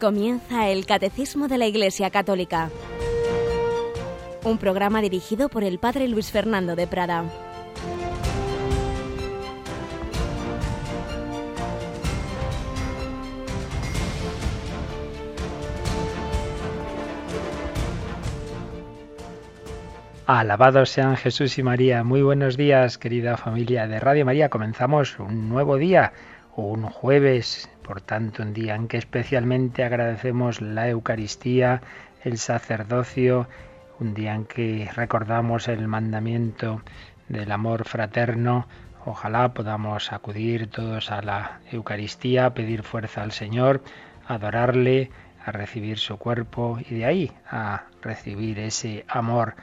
Comienza el Catecismo de la Iglesia Católica, un programa dirigido por el Padre Luis Fernando de Prada. Alabados sean Jesús y María. Muy buenos días, querida familia de Radio María. Comenzamos un nuevo día, un jueves por tanto, un día en que especialmente agradecemos la Eucaristía, el sacerdocio, un día en que recordamos el mandamiento del amor fraterno, ojalá podamos acudir todos a la Eucaristía, pedir fuerza al Señor, adorarle, a recibir su cuerpo y de ahí a recibir ese amor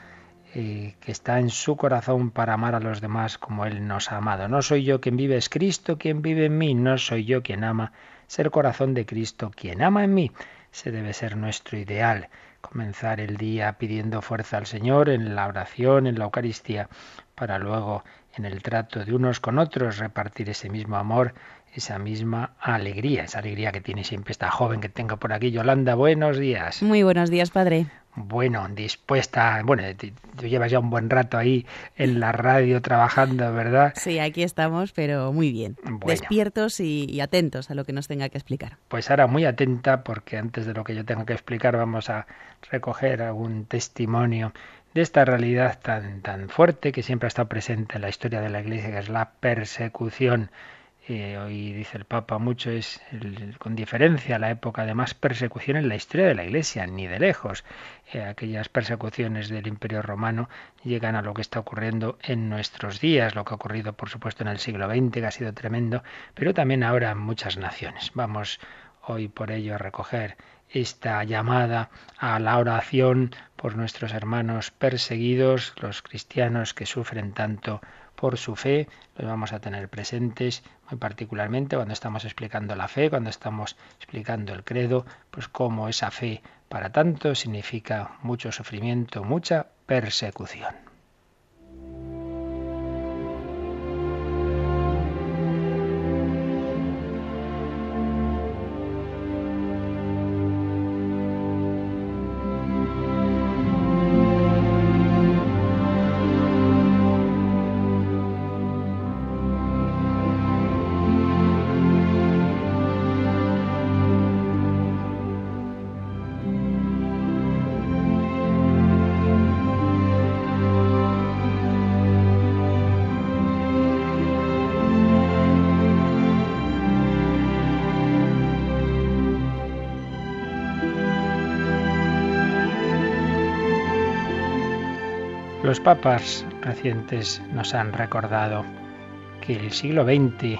eh, que está en su corazón para amar a los demás como Él nos ha amado. No soy yo quien vive, es Cristo quien vive en mí, no soy yo quien ama, ser corazón de Cristo, quien ama en mí. Se debe ser nuestro ideal. Comenzar el día pidiendo fuerza al Señor en la oración, en la Eucaristía, para luego en el trato de unos con otros repartir ese mismo amor, esa misma alegría, esa alegría que tiene siempre esta joven que tengo por aquí. Yolanda, buenos días. Muy buenos días, padre bueno, dispuesta, bueno, tú llevas ya un buen rato ahí en la radio trabajando, ¿verdad? Sí, aquí estamos, pero muy bien, despiertos y, atentos a lo que nos tenga que explicar. Pues ahora muy atenta, porque antes de lo que yo tenga que explicar vamos a recoger algún testimonio de esta realidad tan, tan fuerte que siempre ha estado presente en la historia de la Iglesia, que es la persecución eh, hoy dice el Papa mucho, es con diferencia la época de más persecución en la historia de la Iglesia, ni de lejos. Eh, aquellas persecuciones del Imperio Romano llegan a lo que está ocurriendo en nuestros días, lo que ha ocurrido por supuesto en el siglo XX, que ha sido tremendo, pero también ahora en muchas naciones. Vamos hoy por ello a recoger esta llamada a la oración por nuestros hermanos perseguidos, los cristianos que sufren tanto por su fe, los vamos a tener presentes muy particularmente cuando estamos explicando la fe, cuando estamos explicando el credo, pues cómo esa fe para tanto significa mucho sufrimiento, mucha persecución. Los papas recientes nos han recordado que el siglo XX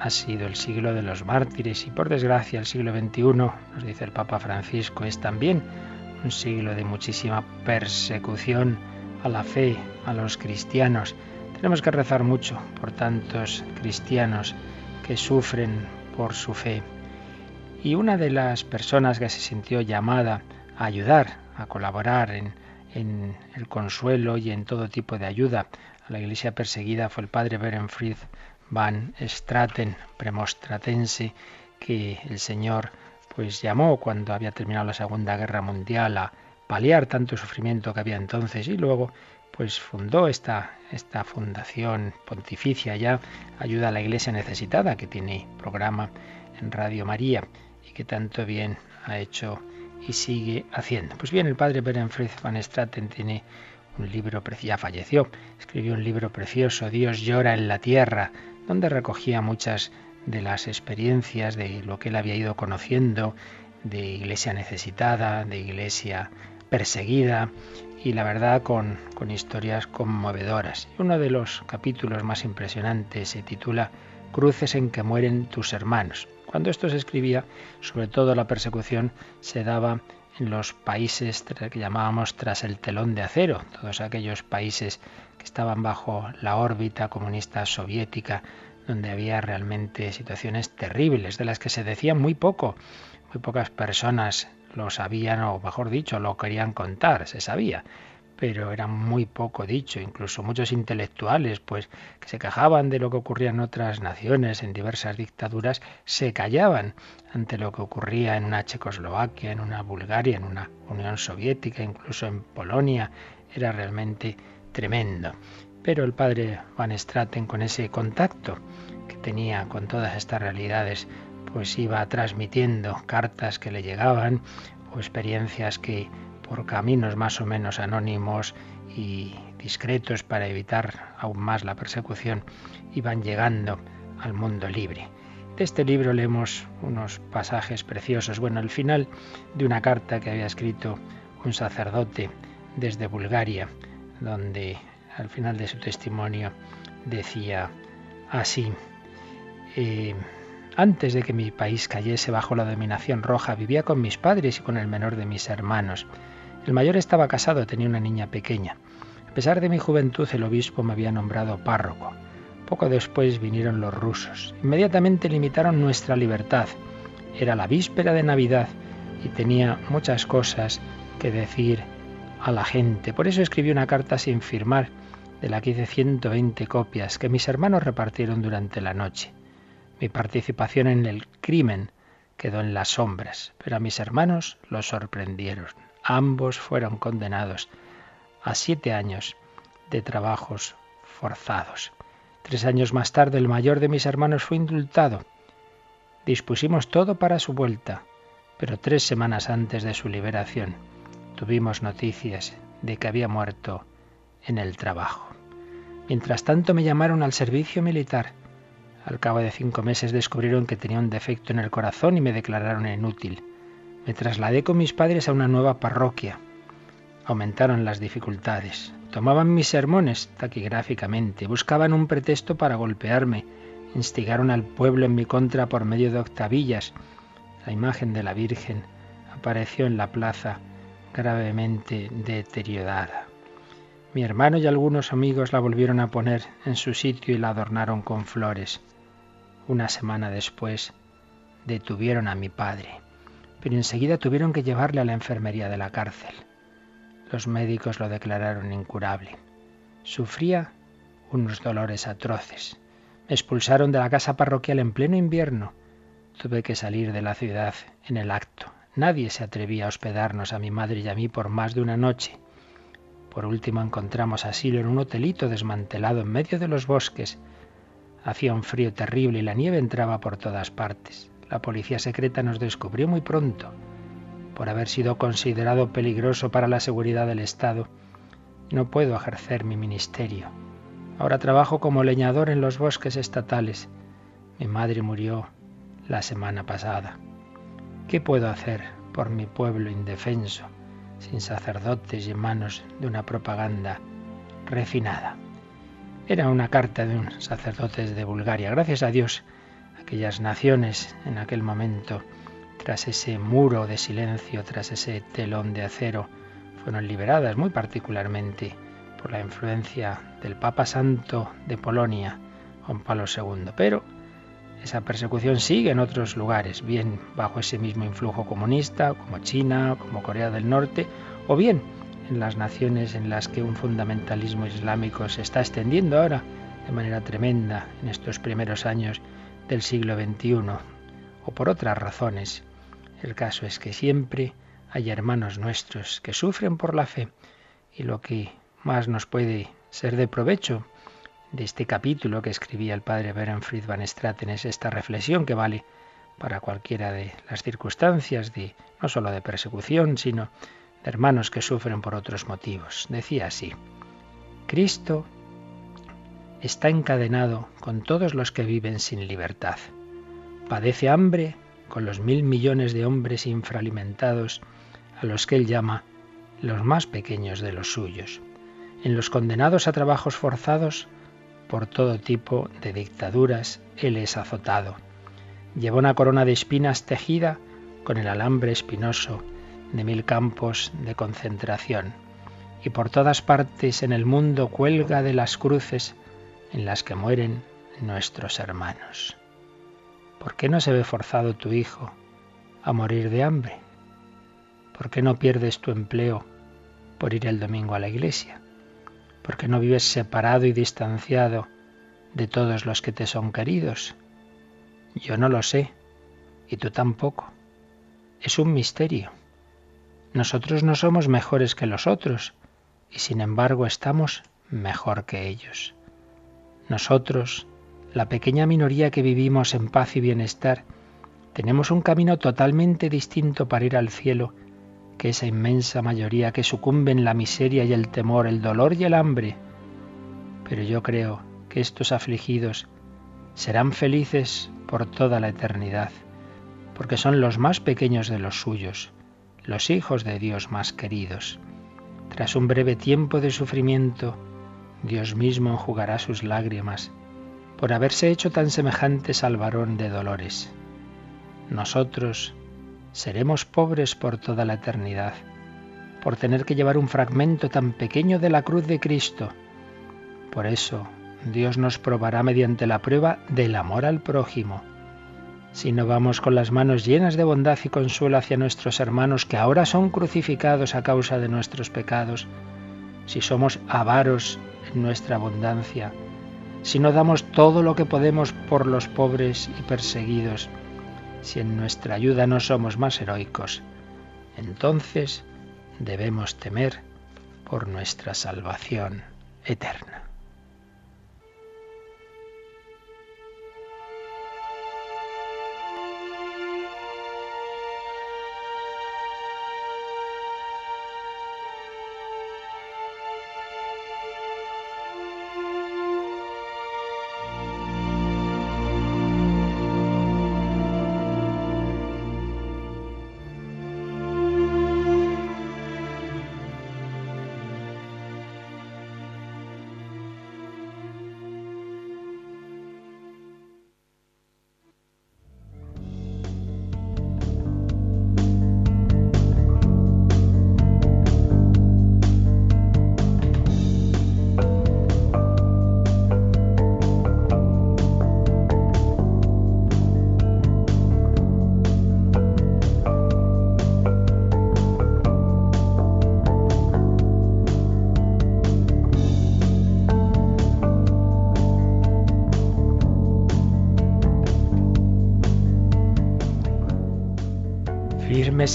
ha sido el siglo de los mártires y por desgracia el siglo XXI, nos dice el Papa Francisco, es también un siglo de muchísima persecución a la fe, a los cristianos. Tenemos que rezar mucho por tantos cristianos que sufren por su fe. Y una de las personas que se sintió llamada a ayudar, a colaborar en en el consuelo y en todo tipo de ayuda. A la iglesia perseguida fue el padre Berenfried van Straten, premostratense, que el Señor pues llamó cuando había terminado la Segunda Guerra Mundial a paliar tanto sufrimiento que había entonces y luego pues fundó esta, esta fundación pontificia ya, ayuda a la iglesia necesitada, que tiene programa en Radio María y que tanto bien ha hecho y sigue haciendo. Pues bien, el padre Berenfried van Straten tiene un libro, ya falleció, escribió un libro precioso, Dios llora en la tierra, donde recogía muchas de las experiencias de lo que él había ido conociendo, de iglesia necesitada, de iglesia perseguida y la verdad con, con historias conmovedoras. Uno de los capítulos más impresionantes se titula Cruces en que mueren tus hermanos. Cuando esto se escribía, sobre todo la persecución se daba en los países que llamábamos tras el telón de acero, todos aquellos países que estaban bajo la órbita comunista soviética, donde había realmente situaciones terribles, de las que se decía muy poco. Muy pocas personas lo sabían, o mejor dicho, lo querían contar, se sabía. Pero era muy poco dicho, incluso muchos intelectuales, pues que se quejaban de lo que ocurría en otras naciones, en diversas dictaduras, se callaban ante lo que ocurría en una Checoslovaquia, en una Bulgaria, en una Unión Soviética, incluso en Polonia, era realmente tremendo. Pero el padre Van Straten, con ese contacto que tenía con todas estas realidades, pues iba transmitiendo cartas que le llegaban o experiencias que por caminos más o menos anónimos y discretos para evitar aún más la persecución, iban llegando al mundo libre. De este libro leemos unos pasajes preciosos. Bueno, el final de una carta que había escrito un sacerdote desde Bulgaria, donde al final de su testimonio decía así, eh, antes de que mi país cayese bajo la dominación roja, vivía con mis padres y con el menor de mis hermanos. El mayor estaba casado, tenía una niña pequeña. A pesar de mi juventud, el obispo me había nombrado párroco. Poco después vinieron los rusos. Inmediatamente limitaron nuestra libertad. Era la víspera de Navidad y tenía muchas cosas que decir a la gente. Por eso escribí una carta sin firmar, de la que hice 120 copias, que mis hermanos repartieron durante la noche. Mi participación en el crimen quedó en las sombras, pero a mis hermanos los sorprendieron. Ambos fueron condenados a siete años de trabajos forzados. Tres años más tarde el mayor de mis hermanos fue indultado. Dispusimos todo para su vuelta, pero tres semanas antes de su liberación tuvimos noticias de que había muerto en el trabajo. Mientras tanto me llamaron al servicio militar. Al cabo de cinco meses descubrieron que tenía un defecto en el corazón y me declararon inútil. Me trasladé con mis padres a una nueva parroquia. Aumentaron las dificultades. Tomaban mis sermones taquigráficamente, buscaban un pretexto para golpearme, instigaron al pueblo en mi contra por medio de octavillas. La imagen de la Virgen apareció en la plaza gravemente deteriorada. Mi hermano y algunos amigos la volvieron a poner en su sitio y la adornaron con flores. Una semana después detuvieron a mi padre pero enseguida tuvieron que llevarle a la enfermería de la cárcel. Los médicos lo declararon incurable. Sufría unos dolores atroces. Me expulsaron de la casa parroquial en pleno invierno. Tuve que salir de la ciudad en el acto. Nadie se atrevía a hospedarnos a mi madre y a mí por más de una noche. Por último encontramos asilo en un hotelito desmantelado en medio de los bosques. Hacía un frío terrible y la nieve entraba por todas partes. La policía secreta nos descubrió muy pronto por haber sido considerado peligroso para la seguridad del Estado. No puedo ejercer mi ministerio. Ahora trabajo como leñador en los bosques estatales. Mi madre murió la semana pasada. ¿Qué puedo hacer por mi pueblo indefenso, sin sacerdotes y en manos de una propaganda refinada? Era una carta de un sacerdote de Bulgaria. Gracias a Dios aquellas naciones en aquel momento, tras ese muro de silencio, tras ese telón de acero, fueron liberadas muy particularmente por la influencia del Papa Santo de Polonia, Juan Pablo II. Pero esa persecución sigue en otros lugares, bien bajo ese mismo influjo comunista, como China, como Corea del Norte, o bien en las naciones en las que un fundamentalismo islámico se está extendiendo ahora de manera tremenda en estos primeros años del siglo XXI o por otras razones. El caso es que siempre hay hermanos nuestros que sufren por la fe y lo que más nos puede ser de provecho de este capítulo que escribía el padre Berenfried van Straten es esta reflexión que vale para cualquiera de las circunstancias de no solo de persecución, sino de hermanos que sufren por otros motivos. Decía así: Cristo está encadenado con todos los que viven sin libertad. Padece hambre con los mil millones de hombres infralimentados a los que él llama los más pequeños de los suyos, en los condenados a trabajos forzados por todo tipo de dictaduras, él es azotado. Lleva una corona de espinas tejida con el alambre espinoso de mil campos de concentración, y por todas partes en el mundo cuelga de las cruces en las que mueren nuestros hermanos. ¿Por qué no se ve forzado tu hijo a morir de hambre? ¿Por qué no pierdes tu empleo por ir el domingo a la iglesia? ¿Por qué no vives separado y distanciado de todos los que te son queridos? Yo no lo sé, y tú tampoco. Es un misterio. Nosotros no somos mejores que los otros, y sin embargo estamos mejor que ellos. Nosotros, la pequeña minoría que vivimos en paz y bienestar, tenemos un camino totalmente distinto para ir al cielo que esa inmensa mayoría que sucumbe en la miseria y el temor, el dolor y el hambre. Pero yo creo que estos afligidos serán felices por toda la eternidad, porque son los más pequeños de los suyos, los hijos de Dios más queridos. Tras un breve tiempo de sufrimiento, Dios mismo enjugará sus lágrimas por haberse hecho tan semejantes al varón de dolores. Nosotros seremos pobres por toda la eternidad, por tener que llevar un fragmento tan pequeño de la cruz de Cristo. Por eso Dios nos probará mediante la prueba del amor al prójimo. Si no vamos con las manos llenas de bondad y consuelo hacia nuestros hermanos que ahora son crucificados a causa de nuestros pecados, si somos avaros en nuestra abundancia, si no damos todo lo que podemos por los pobres y perseguidos, si en nuestra ayuda no somos más heroicos, entonces debemos temer por nuestra salvación eterna.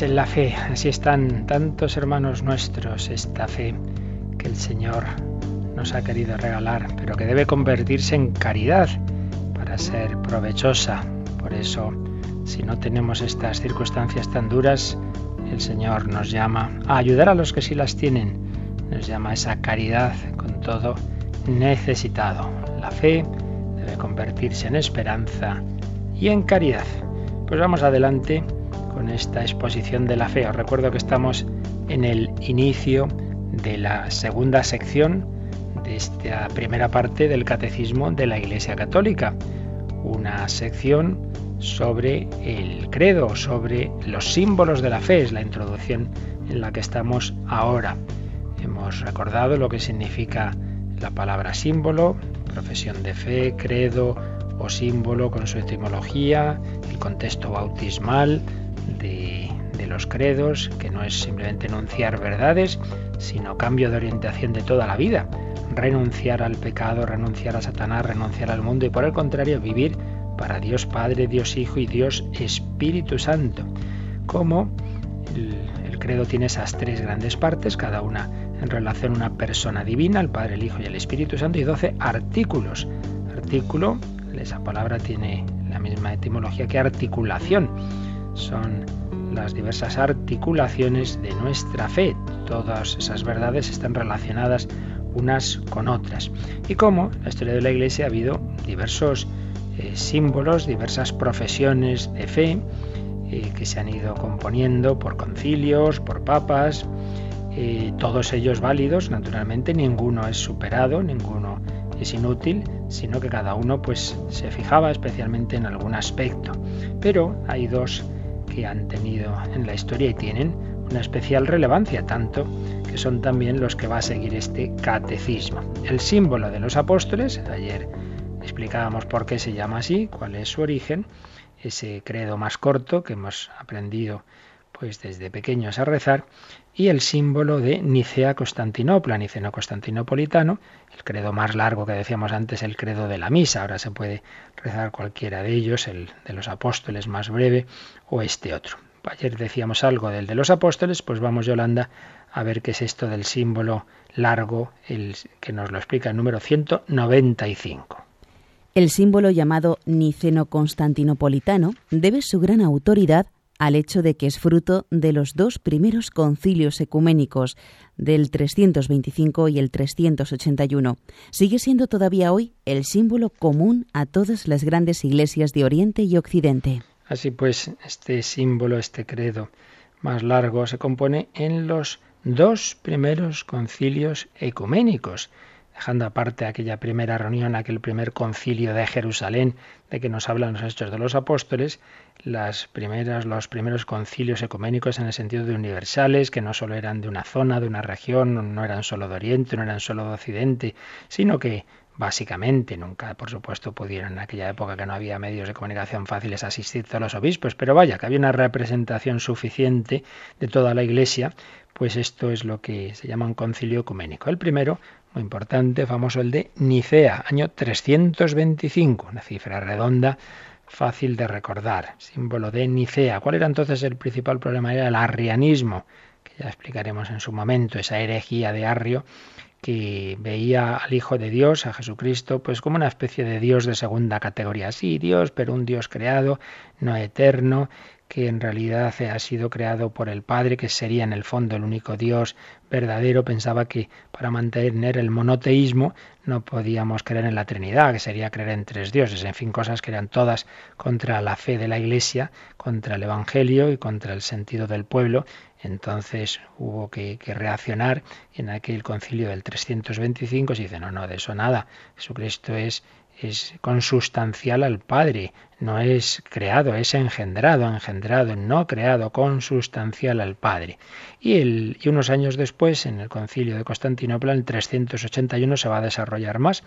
En la fe. Así están tantos hermanos nuestros, esta fe que el Señor nos ha querido regalar, pero que debe convertirse en caridad para ser provechosa. Por eso, si no tenemos estas circunstancias tan duras, el Señor nos llama a ayudar a los que sí las tienen. Nos llama a esa caridad con todo necesitado. La fe debe convertirse en esperanza y en caridad. Pues vamos adelante con esta exposición de la fe. Os recuerdo que estamos en el inicio de la segunda sección de esta primera parte del Catecismo de la Iglesia Católica. Una sección sobre el credo, sobre los símbolos de la fe, es la introducción en la que estamos ahora. Hemos recordado lo que significa la palabra símbolo, profesión de fe, credo o símbolo con su etimología, el contexto bautismal, de, los credos, que no es simplemente enunciar verdades, sino cambio de orientación de toda la vida. Renunciar al pecado, renunciar a Satanás, renunciar al mundo y por el contrario vivir para Dios Padre, Dios Hijo y Dios Espíritu Santo. Como el, el, credo tiene esas tres grandes partes, cada una en relación a una persona divina, el Padre, el Hijo y el Espíritu Santo, y doce artículos. Artículo, esa palabra tiene la misma etimología que articulación son las diversas articulaciones de nuestra fe. Todas esas verdades están relacionadas unas con otras. Y como en la historia de la Iglesia ha habido diversos eh, símbolos, diversas profesiones de fe eh, que se han ido componiendo por concilios, por papas, eh, todos ellos válidos, naturalmente, ninguno es superado, ninguno es inútil, sino que cada uno pues se fijaba especialmente en algún aspecto. Pero hay dos que han tenido en la historia y tienen una especial relevancia, tanto que son también los que va a seguir este catecismo. El símbolo de los apóstoles, ayer explicábamos por qué se llama así, cuál es su origen, ese credo más corto que hemos aprendido pues desde pequeños a rezar, y el símbolo de Nicea-Constantinopla, niceno-constantinopolitano, el credo más largo que decíamos antes, el credo de la misa. Ahora se puede rezar cualquiera de ellos, el de los apóstoles más breve o este otro. Ayer decíamos algo del de los apóstoles, pues vamos, Yolanda, a ver qué es esto del símbolo largo, el que nos lo explica el número 195. El símbolo llamado niceno-constantinopolitano debe su gran autoridad al hecho de que es fruto de los dos primeros concilios ecuménicos, del 325 y el 381. Sigue siendo todavía hoy el símbolo común a todas las grandes iglesias de Oriente y Occidente. Así pues, este símbolo, este credo más largo, se compone en los dos primeros concilios ecuménicos dejando aparte aquella primera reunión, aquel primer concilio de Jerusalén, de que nos hablan los hechos de los apóstoles, las primeras, los primeros concilios ecuménicos en el sentido de universales, que no solo eran de una zona, de una región, no eran solo de Oriente, no eran solo de Occidente, sino que básicamente nunca, por supuesto, pudieron en aquella época que no había medios de comunicación fáciles asistir todos los obispos, pero vaya, que había una representación suficiente de toda la Iglesia, pues esto es lo que se llama un concilio ecuménico. El primero muy importante, famoso el de Nicea, año 325, una cifra redonda, fácil de recordar, símbolo de Nicea. ¿Cuál era entonces el principal problema? Era el arrianismo, que ya explicaremos en su momento, esa herejía de Arrio que veía al Hijo de Dios, a Jesucristo, pues como una especie de Dios de segunda categoría. Sí, Dios, pero un Dios creado, no eterno, que en realidad ha sido creado por el Padre, que sería en el fondo el único Dios verdadero, pensaba que para mantener el monoteísmo no podíamos creer en la Trinidad, que sería creer en tres dioses, en fin, cosas que eran todas contra la fe de la Iglesia, contra el Evangelio y contra el sentido del pueblo. Entonces hubo que, reaccionar en aquel concilio del 325 se dice, no, no, de eso nada, Jesucristo es es consustancial al Padre, no es creado, es engendrado, engendrado, no creado, consustancial al Padre. Y, y unos años después, en el concilio de Constantinopla, en el 381, se va a desarrollar más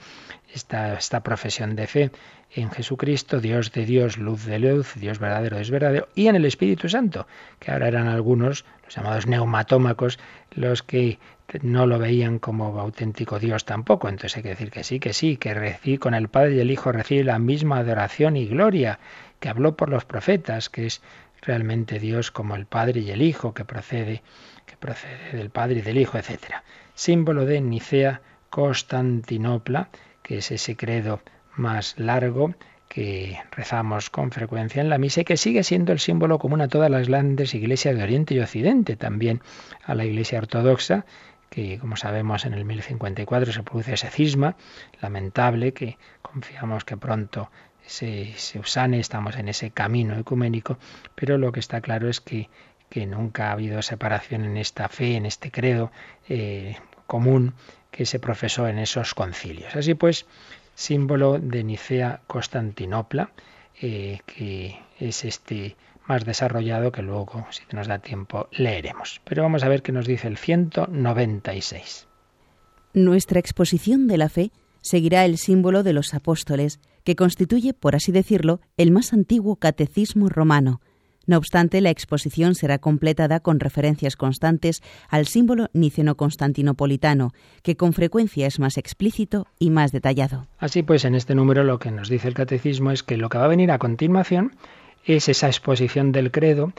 esta, esta profesión de fe en Jesucristo, Dios de Dios, luz de luz, Dios verdadero es verdadero, y en el Espíritu Santo, que ahora eran algunos, los llamados neumatómacos, los que no lo veían como auténtico Dios tampoco. Entonces hay que decir que sí, que sí, que recibe, con el Padre y el Hijo recibe la misma adoración y gloria que habló por los profetas, que es realmente Dios como el Padre y el Hijo, que procede, que procede del Padre y del Hijo, etc. Símbolo de Nicea Constantinopla, que es ese credo más largo que rezamos con frecuencia en la misa y que sigue siendo el símbolo común a todas las grandes iglesias de Oriente y Occidente, también a la Iglesia Ortodoxa, que como sabemos en el 1054 se produce ese cisma lamentable que confiamos que pronto se, se usane, estamos en ese camino ecuménico, pero lo que está claro es que, que nunca ha habido separación en esta fe, en este credo eh, común que se profesó en esos concilios. Así pues, símbolo de Nicea Constantinopla, eh, que es este más desarrollado que luego, si nos da tiempo, leeremos. Pero vamos a ver qué nos dice el 196. Nuestra exposición de la fe seguirá el símbolo de los apóstoles, que constituye, por así decirlo, el más antiguo catecismo romano. No obstante, la exposición será completada con referencias constantes al símbolo niceno-constantinopolitano, que con frecuencia es más explícito y más detallado. Así pues, en este número lo que nos dice el catecismo es que lo que va a venir a continuación es esa exposición del credo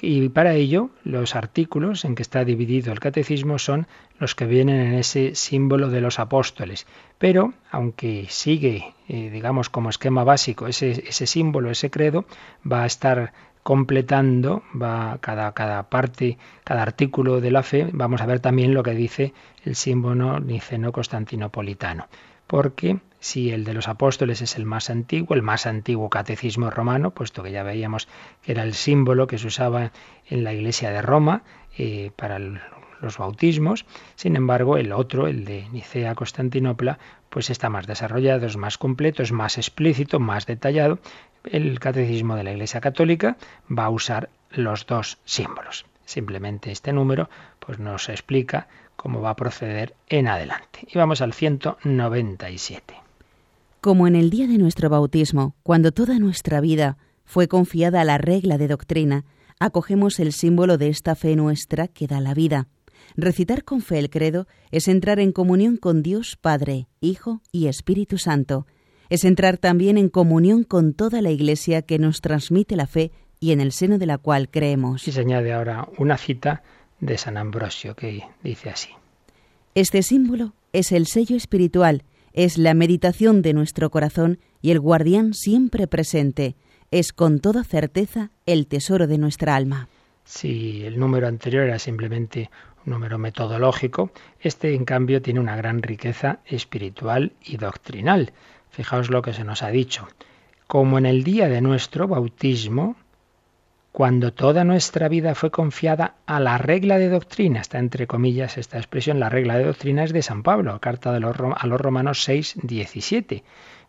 y para ello los artículos en que está dividido el catecismo son los que vienen en ese símbolo de los apóstoles. Pero, aunque sigue, eh, digamos, como esquema básico ese, ese símbolo, ese credo, va a estar completando va cada, cada parte, cada artículo de la fe, vamos a ver también lo que dice el símbolo niceno-constantinopolitano. Porque si el de los apóstoles es el más antiguo, el más antiguo catecismo romano, puesto que ya veíamos que era el símbolo que se usaba en la iglesia de Roma eh, para los bautismos, sin embargo el otro, el de Nicea Constantinopla, pues está más desarrollado, es más completo, es más explícito, más detallado. El catecismo de la Iglesia Católica va a usar los dos símbolos. Simplemente este número pues nos explica cómo va a proceder en adelante. Y vamos al 197 como en el día de nuestro bautismo, cuando toda nuestra vida fue confiada a la regla de doctrina, acogemos el símbolo de esta fe nuestra que da la vida. Recitar con fe el credo es entrar en comunión con Dios Padre, Hijo y Espíritu Santo. Es entrar también en comunión con toda la Iglesia que nos transmite la fe y en el seno de la cual creemos. Y se añade ahora una cita de San Ambrosio que dice así. Este símbolo es el sello espiritual, es la meditación de nuestro corazón y el guardián siempre presente, es con toda certeza el tesoro de nuestra alma. Si el número anterior era simplemente un número metodológico, este en cambio tiene una gran riqueza espiritual y doctrinal. Fijaos lo que se nos ha dicho. Como en el día de nuestro bautismo, cuando toda nuestra vida fue confiada a la regla de doctrina, está entre comillas esta expresión, la regla de doctrina es de San Pablo, carta de los, a los Romanos 6, 17.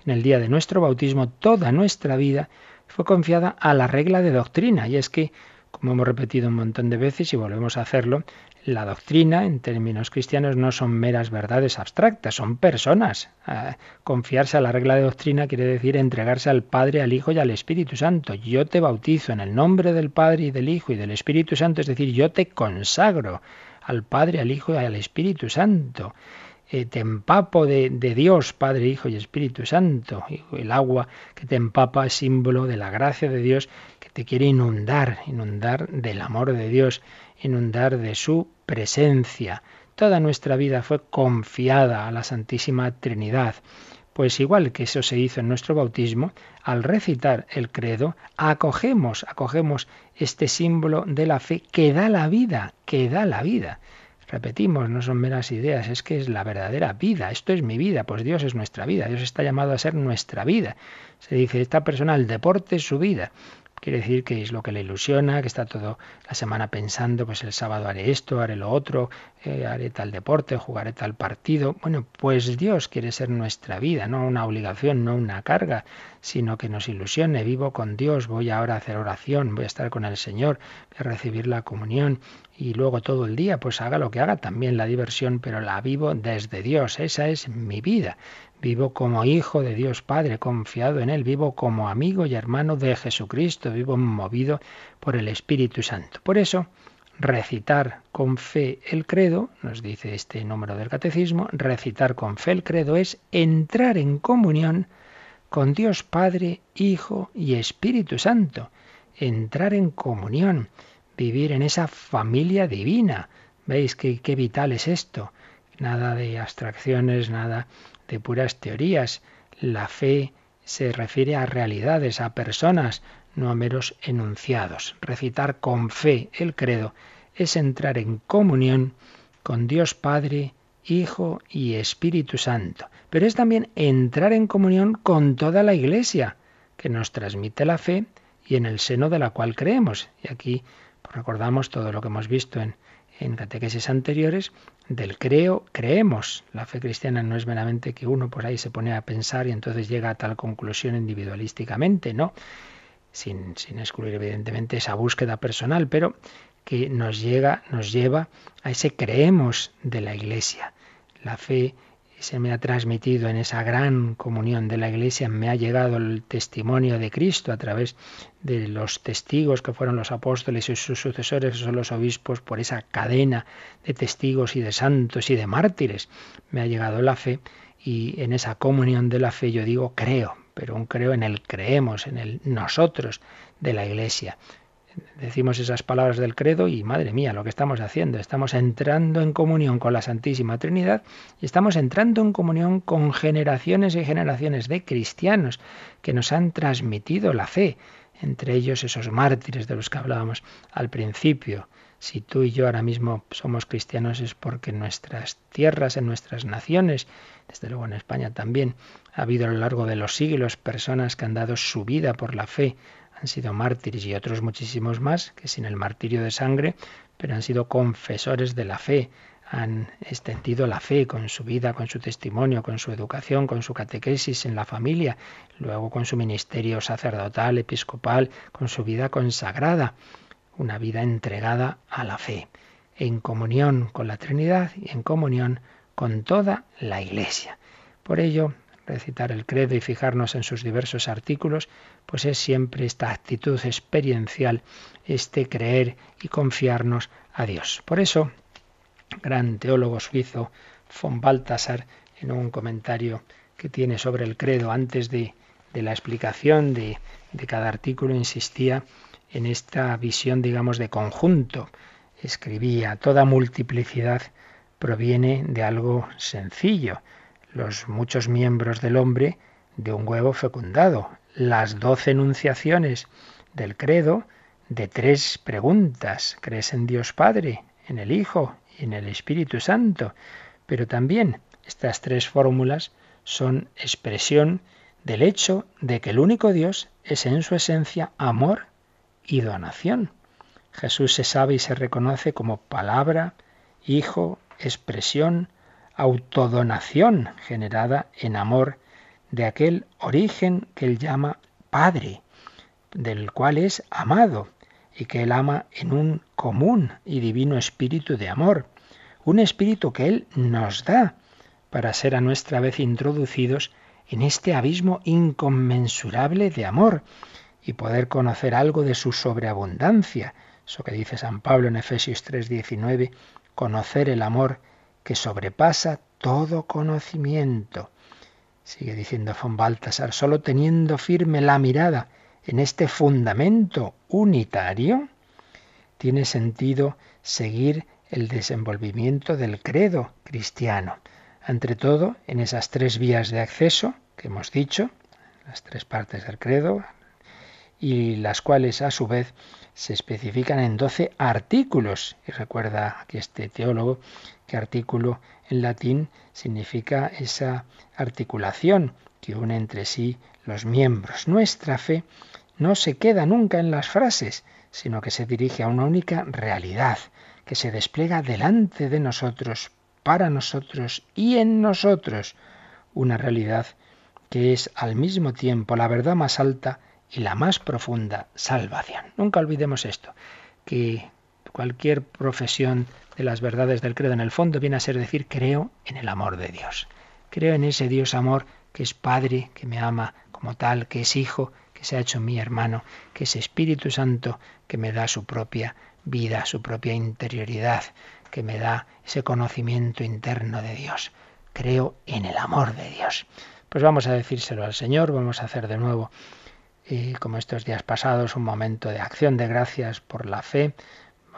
En el día de nuestro bautismo, toda nuestra vida fue confiada a la regla de doctrina, y es que como hemos repetido un montón de veces y volvemos a hacerlo, la doctrina, en términos cristianos, no son meras verdades abstractas, son personas. Ah, confiarse a la regla de doctrina quiere decir entregarse al Padre, al Hijo y al Espíritu Santo. Yo te bautizo en el nombre del Padre y del Hijo y del Espíritu Santo, es decir, yo te consagro al Padre, al Hijo y al Espíritu Santo. Eh, te empapo de, de, Dios, Padre, Hijo y Espíritu Santo. El agua que te empapa es símbolo de la gracia de Dios que te quiere inundar, inundar del amor de Dios inundar de su presencia. Toda nuestra vida fue confiada a la Santísima Trinidad. Pues igual que eso se hizo en nuestro bautismo, al recitar el credo, acogemos, acogemos este símbolo de la fe que da la vida, que da la vida. Repetimos, no son meras ideas, es que es la verdadera vida, esto es mi vida, pues Dios es nuestra vida, Dios está llamado a ser nuestra vida. Se dice, esta persona, el deporte es su vida. Quiere decir que es lo que le ilusiona, que está toda la semana pensando, pues el sábado haré esto, haré lo otro, eh, haré tal deporte, jugaré tal partido. Bueno, pues Dios quiere ser nuestra vida, no una obligación, no una carga, sino que nos ilusione. Vivo con Dios, voy ahora a hacer oración, voy a estar con el Señor, voy a recibir la comunión y luego todo el día, pues haga lo que haga, también la diversión, pero la vivo desde Dios. Esa es mi vida. Vivo como hijo de Dios Padre, confiado en Él, vivo como amigo y hermano de Jesucristo, vivo movido por el Espíritu Santo. Por eso, recitar con fe el credo, nos dice este número del catecismo, recitar con fe el credo es entrar en comunión con Dios Padre, Hijo y Espíritu Santo. Entrar en comunión, vivir en esa familia divina. ¿Veis qué, qué vital es esto? Nada de abstracciones, nada de puras teorías. La fe se refiere a realidades, a personas, no a meros enunciados. Recitar con fe el credo es entrar en comunión con Dios Padre, Hijo y Espíritu Santo. Pero es también entrar en comunión con toda la Iglesia, que nos transmite la fe y en el seno de la cual creemos. Y aquí recordamos todo lo que hemos visto en en catequesis anteriores, del creo, creemos. La fe cristiana no es meramente que uno por ahí se pone a pensar y entonces llega a tal conclusión individualísticamente, no, sin, sin excluir evidentemente esa búsqueda personal, pero que nos llega, nos lleva a ese creemos de la Iglesia. La fe se me ha transmitido en esa gran comunión de la Iglesia, me ha llegado el testimonio de Cristo a través de los testigos que fueron los apóstoles y sus sucesores, que son los obispos, por esa cadena de testigos y de santos y de mártires. Me ha llegado la fe y en esa comunión de la fe yo digo creo, pero un creo en el creemos, en el nosotros de la Iglesia decimos esas palabras del credo y madre mía, lo que estamos haciendo, estamos entrando en comunión con la Santísima Trinidad y estamos entrando en comunión con generaciones y generaciones de cristianos que nos han transmitido la fe, entre ellos esos mártires de los que hablábamos al principio. Si tú y yo ahora mismo somos cristianos es porque en nuestras tierras, en nuestras naciones, desde luego en España también, ha habido a lo largo de los siglos personas que han dado su vida por la fe, han sido mártires y otros muchísimos más que sin el martirio de sangre, pero han sido confesores de la fe, han extendido la fe con su vida, con su testimonio, con su educación, con su catequesis en la familia, luego con su ministerio sacerdotal, episcopal, con su vida consagrada, una vida entregada a la fe, en comunión con la Trinidad y en comunión con toda la Iglesia. Por ello, recitar el credo y fijarnos en sus diversos artículos, pues es siempre esta actitud experiencial, este creer y confiarnos a Dios. Por eso, gran teólogo suizo, von Balthasar, en un comentario que tiene sobre el credo antes de, la explicación de, de cada artículo, insistía en esta visión, digamos, de conjunto. Escribía, toda multiplicidad proviene de algo sencillo, los muchos miembros del hombre de un huevo fecundado, las doce enunciaciones del credo de tres preguntas. ¿Crees en Dios Padre, en el Hijo y en el Espíritu Santo? Pero también estas tres fórmulas son expresión del hecho de que el único Dios es en su esencia amor y donación. Jesús se sabe y se reconoce como palabra, Hijo, expresión, autodonación generada en amor de aquel origen que él llama Padre, del cual es amado y que él ama en un común y divino espíritu de amor, un espíritu que él nos da para ser a nuestra vez introducidos en este abismo inconmensurable de amor y poder conocer algo de su sobreabundancia. Eso que dice San Pablo en Efesios 3:19, conocer el amor que sobrepasa todo conocimiento. Sigue diciendo von Baltasar, solo teniendo firme la mirada en este fundamento unitario, tiene sentido seguir el desenvolvimiento del credo cristiano. Entre todo, en esas tres vías de acceso que hemos dicho, las tres partes del credo, y las cuales a su vez se especifican en doce artículos. Y recuerda aquí este teólogo que artículo en latín significa esa articulación que une entre sí los miembros. Nuestra fe no se queda nunca en las frases, sino que se dirige a una única realidad, que se despliega delante de nosotros, para nosotros y en nosotros, una realidad que es al mismo tiempo la verdad más alta y la más profunda salvación. Nunca olvidemos esto, que cualquier profesión de las verdades del credo en el fondo viene a ser decir creo en el amor de Dios. Creo en ese Dios amor que es Padre, que me ama como tal, que es Hijo, que se ha hecho mi hermano, que es Espíritu Santo, que me da su propia vida, su propia interioridad, que me da ese conocimiento interno de Dios. Creo en el amor de Dios. Pues vamos a decírselo al Señor, vamos a hacer de nuevo y como estos días pasados, un momento de acción de gracias por la fe.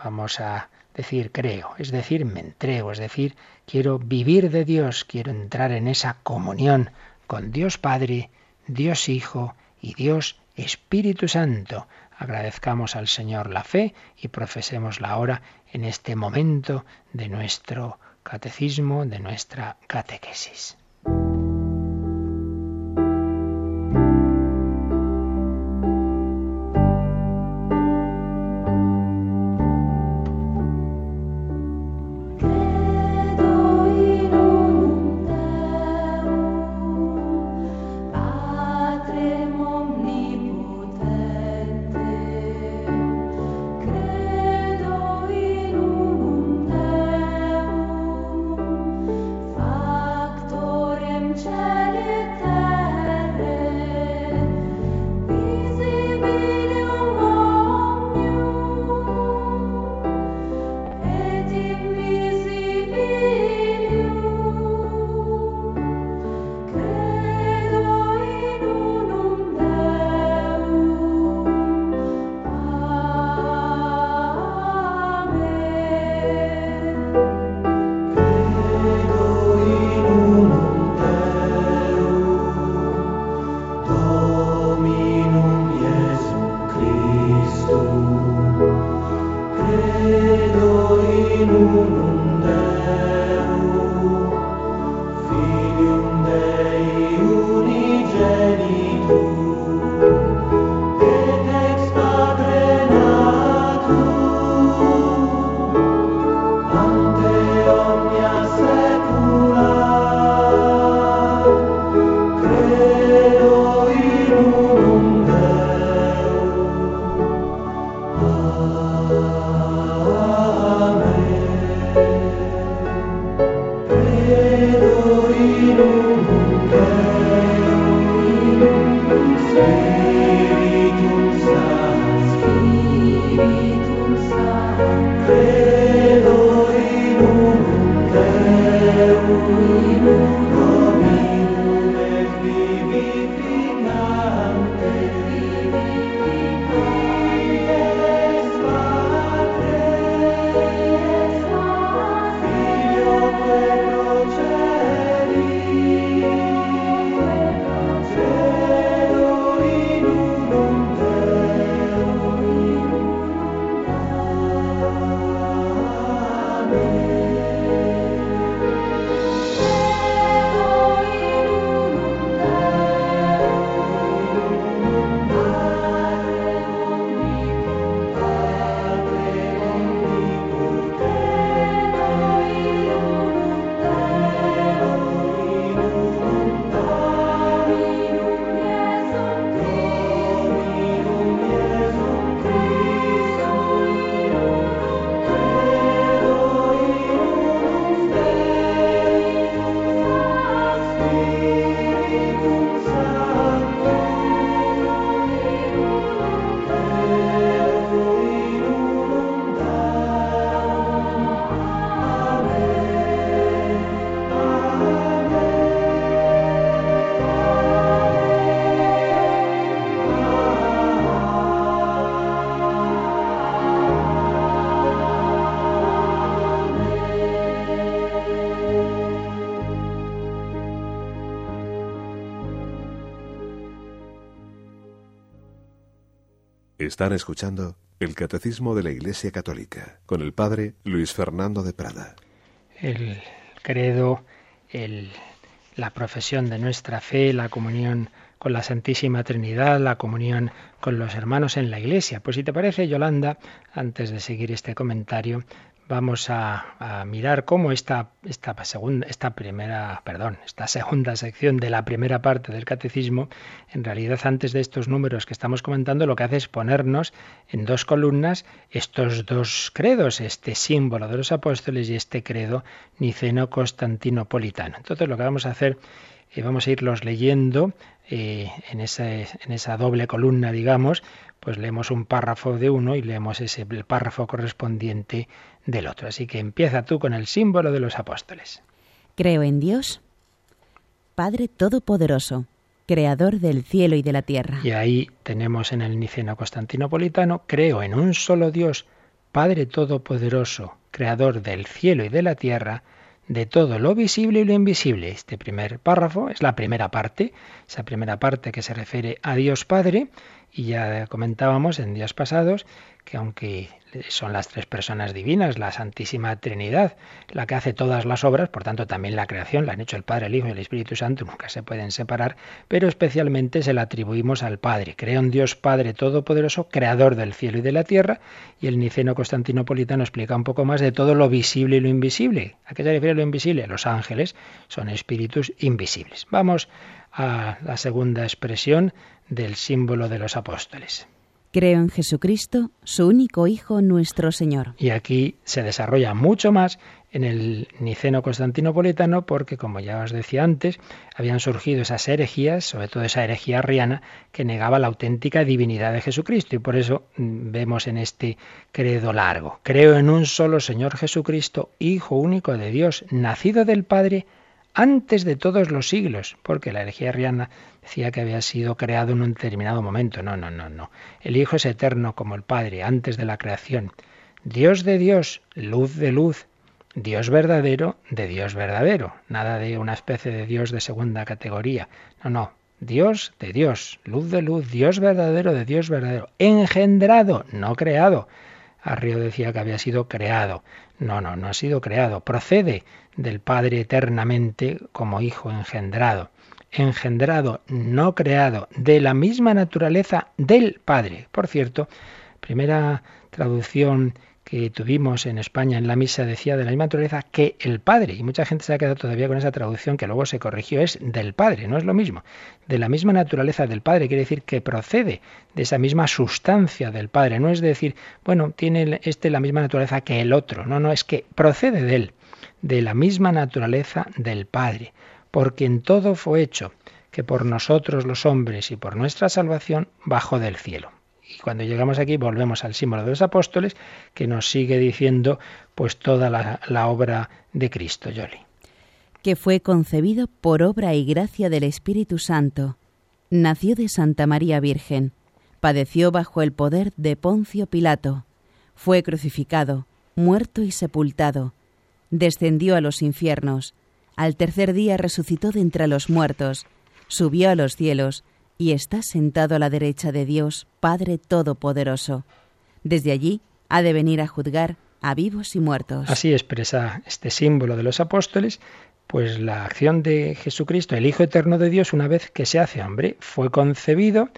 Vamos a decir creo, es decir, me entrego, es decir, quiero vivir de Dios, quiero entrar en esa comunión con Dios Padre, Dios Hijo y Dios Espíritu Santo. Agradezcamos al Señor la fe y profesémosla ahora en este momento de nuestro catecismo, de nuestra catequesis. Están escuchando el Catecismo de la Iglesia Católica con el Padre Luis Fernando de Prada. El credo, el, la profesión de nuestra fe, la comunión con la Santísima Trinidad, la comunión con los hermanos en la Iglesia. Pues si te parece, Yolanda, antes de seguir este comentario, vamos a, mirar cómo esta, esta, segunda, esta primera, perdón, esta segunda sección de la primera parte del catecismo, en realidad antes de estos números que estamos comentando, lo que hace es ponernos en dos columnas estos dos credos, este símbolo de los apóstoles y este credo niceno-constantinopolitano. Entonces lo que vamos a hacer, eh, vamos a irlos leyendo eh, en, en esa doble columna, digamos, pues leemos un párrafo de uno y leemos ese el párrafo correspondiente del otro. Así que empieza tú con el símbolo de los apóstoles. Creo en Dios, Padre Todopoderoso, Creador del cielo y de la tierra. Y ahí tenemos en el Niceno Constantinopolitano, creo en un solo Dios, Padre Todopoderoso, Creador del cielo y de la tierra, de todo lo visible y lo invisible. Este primer párrafo es la primera parte, esa primera parte que se refiere a Dios Padre, y ya comentábamos en días pasados que aunque son las tres personas divinas, la Santísima Trinidad, la que hace todas las obras, por tanto también la creación, la han hecho el Padre, el Hijo y el Espíritu Santo, nunca se pueden separar, pero especialmente se la atribuimos al Padre. Creo en Dios Padre Todopoderoso, Creador del cielo y de la tierra, y el Niceno Constantinopolitano explica un poco más de todo lo visible y lo invisible. ¿A qué se refiere lo invisible? Los ángeles son espíritus invisibles. Vamos a la segunda expresión del símbolo de los apóstoles. Creo en Jesucristo, su único Hijo, nuestro Señor. Y aquí se desarrolla mucho más en el Niceno Constantinopolitano porque, como ya os decía antes, habían surgido esas herejías, sobre todo esa herejía arriana, que negaba la auténtica divinidad de Jesucristo. Y por eso mm, vemos en este credo largo. Creo en un solo Señor Jesucristo, Hijo único de Dios, nacido del Padre, antes de todos los siglos, porque la herejía arriana decía que había sido creado en un determinado momento. No, no, no, no. El Hijo es eterno como el Padre, antes de la creación. Dios de Dios, luz de luz, Dios verdadero de Dios verdadero. Nada de una especie de Dios de segunda categoría. No, no. Dios de Dios, luz de luz, Dios verdadero de Dios verdadero. Engendrado, no creado. Arrio decía que había sido creado. No, no, no ha sido creado. Procede del Padre eternamente como Hijo engendrado. Engendrado, no creado, de la misma naturaleza del Padre. Por cierto, primera traducción que tuvimos en España en la misa decía de la misma naturaleza que el Padre. Y mucha gente se ha quedado todavía con esa traducción que luego se corrigió. Es del Padre, no es lo mismo. De la misma naturaleza del Padre quiere decir que procede de esa misma sustancia del Padre. No es decir, bueno, tiene este la misma naturaleza que el otro. No, no, es que procede de él de la misma naturaleza del Padre, porque en todo fue hecho, que por nosotros los hombres y por nuestra salvación bajó del cielo. Y cuando llegamos aquí volvemos al símbolo de los apóstoles que nos sigue diciendo pues toda la, obra de Cristo, Yoli. Que fue concebido por obra y gracia del Espíritu Santo. Nació de Santa María Virgen. Padeció bajo el poder de Poncio Pilato. Fue crucificado, muerto y sepultado. Descendió a los infiernos. Al tercer día resucitó de entre los muertos. Subió a los cielos y está sentado a la derecha de Dios, Padre Todopoderoso. Desde allí ha de venir a juzgar a vivos y muertos. Así expresa este símbolo de los apóstoles, pues la acción de Jesucristo, el Hijo Eterno de Dios, una vez que se hace hombre, fue concebido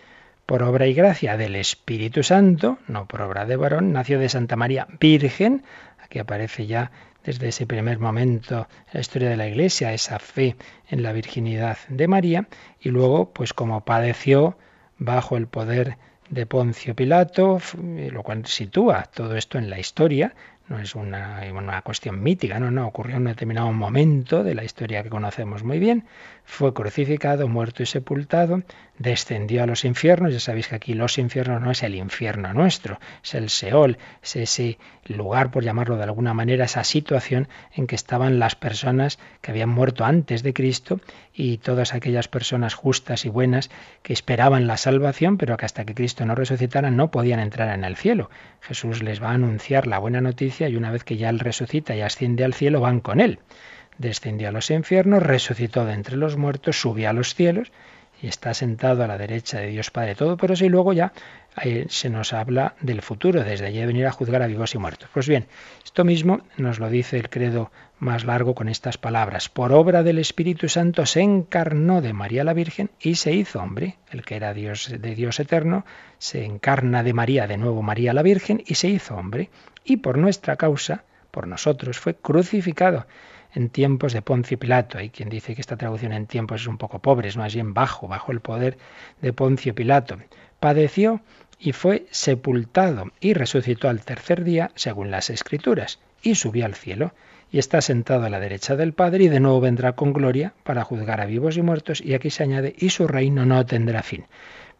por obra y gracia del Espíritu Santo, no por obra de varón, nació de Santa María Virgen, aquí aparece ya desde ese primer momento en la historia de la Iglesia, esa fe en la virginidad de María, y luego, pues como padeció bajo el poder de Poncio Pilato, lo cual sitúa todo esto en la historia, no es una, una, cuestión mítica, no, no, ocurrió en un determinado momento de la historia que conocemos muy bien, fue crucificado, muerto y sepultado, descendió a los infiernos, ya sabéis que aquí los infiernos no es el infierno nuestro, es el Seol, es ese lugar, por llamarlo de alguna manera, esa situación en que estaban las personas que habían muerto antes de Cristo y todas aquellas personas justas y buenas que esperaban la salvación, pero que hasta que Cristo no resucitara no podían entrar en el cielo. Jesús les va a anunciar la buena noticia y una vez que ya Él resucita y asciende al cielo, van con Él. Descendió a los infiernos, resucitó de entre los muertos, subió a los cielos y está sentado a la derecha de Dios Padre todo, pero si luego ya se nos habla del futuro, desde allí de venir a juzgar a vivos y muertos. Pues bien, esto mismo nos lo dice el credo más largo con estas palabras. Por obra del Espíritu Santo se encarnó de María la Virgen y se hizo hombre. El que era Dios de Dios eterno se encarna de María, de nuevo María la Virgen, y se hizo hombre. Y por nuestra causa, por nosotros, fue crucificado en tiempos de Poncio Pilato. Hay quien dice que esta traducción en tiempos es un poco pobre, es más bien bajo, bajo el poder de Poncio Pilato. Padeció y fue sepultado y resucitó al tercer día, según las Escrituras, y subió al cielo, y está sentado a la derecha del Padre, y de nuevo vendrá con gloria para juzgar a vivos y muertos, y aquí se añade, y su reino no tendrá fin.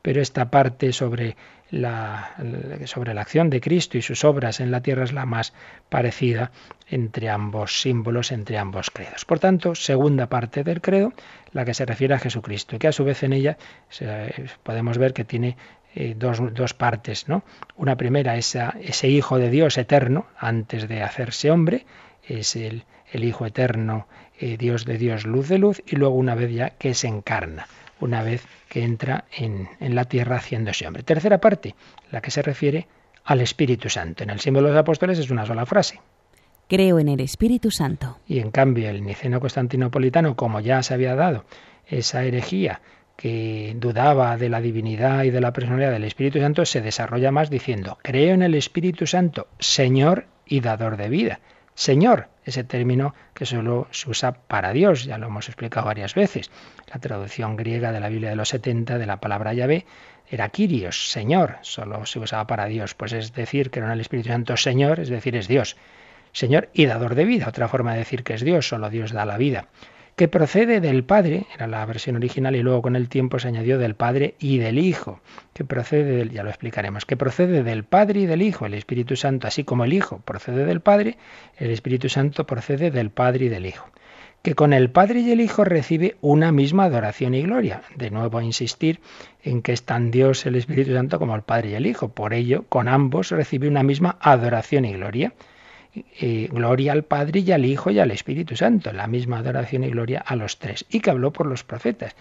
Pero esta parte sobre sobre la acción de Cristo y sus obras en la tierra es la más parecida entre ambos símbolos, entre ambos credos. Por tanto, segunda parte del credo, la que se refiere a Jesucristo, y que a su vez en ella podemos ver que tiene eh, dos, dos, partes, ¿no? Una primera, esa, ese Hijo de Dios eterno, antes de hacerse hombre, es el, el Hijo eterno, eh, Dios de Dios, luz de luz, y luego una vez ya que se encarna una vez que entra en, la tierra haciéndose hombre. Tercera parte, la que se refiere al Espíritu Santo. En el símbolo de los apóstoles es una sola frase. Creo en el Espíritu Santo. Y en cambio el niceno constantinopolitano, como ya se había dado esa herejía que dudaba de la divinidad y de la personalidad del Espíritu Santo, se desarrolla más diciendo, creo en el Espíritu Santo, Señor y dador de vida. Señor, ese término que solo se usa para Dios, ya lo hemos explicado varias veces. La traducción griega de la Biblia de los 70 de la palabra Yahvé era Kyrios, Señor, solo se usaba para Dios, pues es decir que era el Espíritu Santo Señor, es decir, es Dios. Señor y dador de vida, otra forma de decir que es Dios, solo Dios da la vida que procede del Padre, era la versión original y luego con el tiempo se añadió del Padre y del Hijo, que procede del, ya lo explicaremos, que procede del Padre y del Hijo, el Espíritu Santo, así como el Hijo procede del Padre, el Espíritu Santo procede del Padre y del Hijo que con el Padre y el Hijo recibe una misma adoración y gloria. De nuevo a insistir en que es tan Dios el Espíritu Santo como el Padre y el Hijo. Por ello, con ambos recibe una misma adoración y gloria gloria al Padre y al Hijo y al Espíritu Santo, la misma adoración y gloria a los tres, y que habló por los profetas.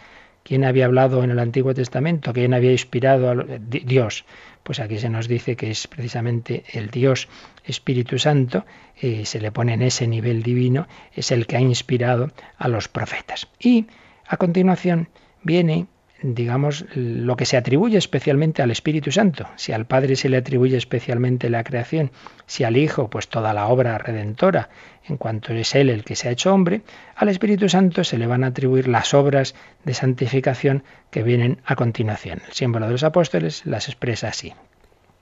¿Quién había hablado en el Antiguo Testamento? ¿Quién había inspirado a Dios? Pues aquí se nos dice que es precisamente el Dios Espíritu Santo, eh, se le pone en ese nivel divino, es el que ha inspirado a los profetas. Y a continuación viene digamos, lo que se atribuye especialmente al Espíritu Santo. Si al Padre se le atribuye especialmente la creación, si al Hijo, pues toda la obra redentora, en cuanto es Él el que se ha hecho hombre, al Espíritu Santo se le van a atribuir las obras de santificación que vienen a continuación. El símbolo de los apóstoles las expresa así.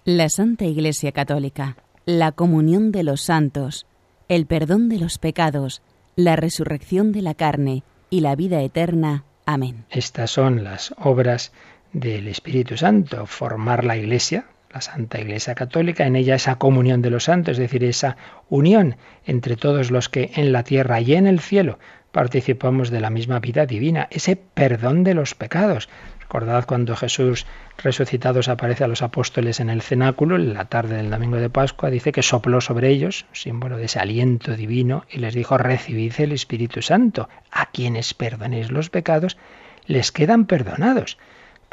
La Santa Iglesia Católica, la comunión de los santos, el perdón de los pecados, la resurrección de la carne y la vida eterna Amén. Estas son las obras del Espíritu Santo, formar la Iglesia, la Santa Iglesia Católica, en ella esa comunión de los santos, es decir, esa unión entre todos los que en la tierra y en el cielo participamos de la misma vida divina, ese perdón de los pecados. Recordad cuando Jesús resucitado se aparece a los apóstoles en el cenáculo, en la tarde del domingo de Pascua, dice que sopló sobre ellos, símbolo de ese aliento divino, y les dijo, recibid el Espíritu Santo, a quienes perdonéis los pecados, les quedan perdonados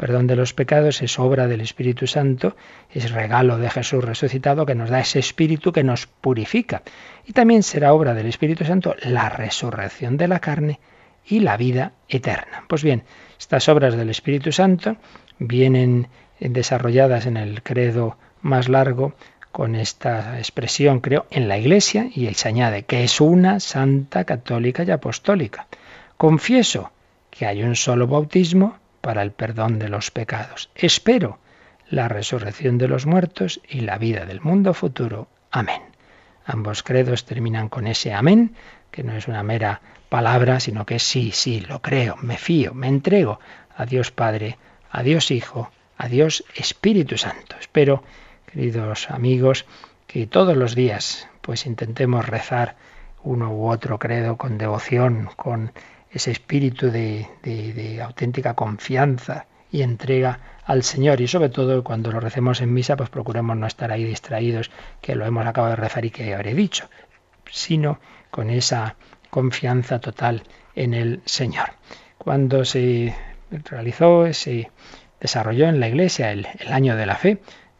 perdón de los pecados es obra del Espíritu Santo, es regalo de Jesús resucitado que nos da ese Espíritu que nos purifica. Y también será obra del Espíritu Santo la resurrección de la carne y la vida eterna. Pues bien, estas obras del Espíritu Santo vienen desarrolladas en el credo más largo con esta expresión, creo, en la Iglesia, y se añade que es una santa, católica y apostólica. Confieso que hay un solo bautismo para el perdón de los pecados. Espero la resurrección de los muertos y la vida del mundo futuro. Amén. Ambos credos terminan con ese amén, que no es una mera palabra, sino que sí, sí, lo creo, me fío, me entrego a Dios Padre, a Dios Hijo, a Dios Espíritu Santo. Espero, queridos amigos, que todos los días pues intentemos rezar uno u otro credo con devoción, con ese espíritu de, auténtica confianza y entrega al Señor y sobre todo cuando lo recemos en misa pues procuremos no estar ahí distraídos que lo hemos acabado de rezar y que habré dicho, sino con esa confianza total en el Señor. Cuando se realizó, se desarrolló en la Iglesia el, año de la fe,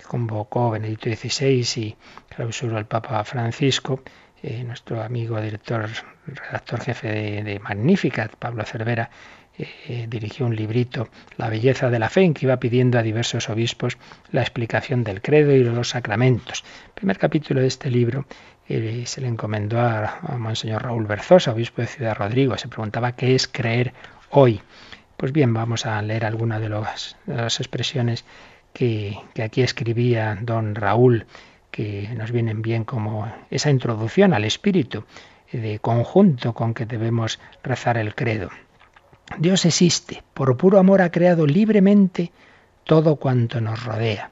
convocó Benedicto XVI y clausuró el Papa Francisco, eh, nuestro amigo director, redactor jefe de, Magnificat, Pablo Cervera, eh, dirigió un librito, La belleza de la fe, en que iba pidiendo a diversos obispos la explicación del credo y de los sacramentos. El primer capítulo de este libro se le encomendó a, Monseñor Raúl Berzosa, obispo de Ciudad Rodrigo. Se preguntaba qué es creer hoy. Pues bien, vamos a leer algunas de, las expresiones que, que aquí escribía don Raúl que nos vienen bien como esa introducción al espíritu de conjunto con que debemos rezar el credo. Dios existe, por puro amor ha creado libremente todo cuanto nos rodea.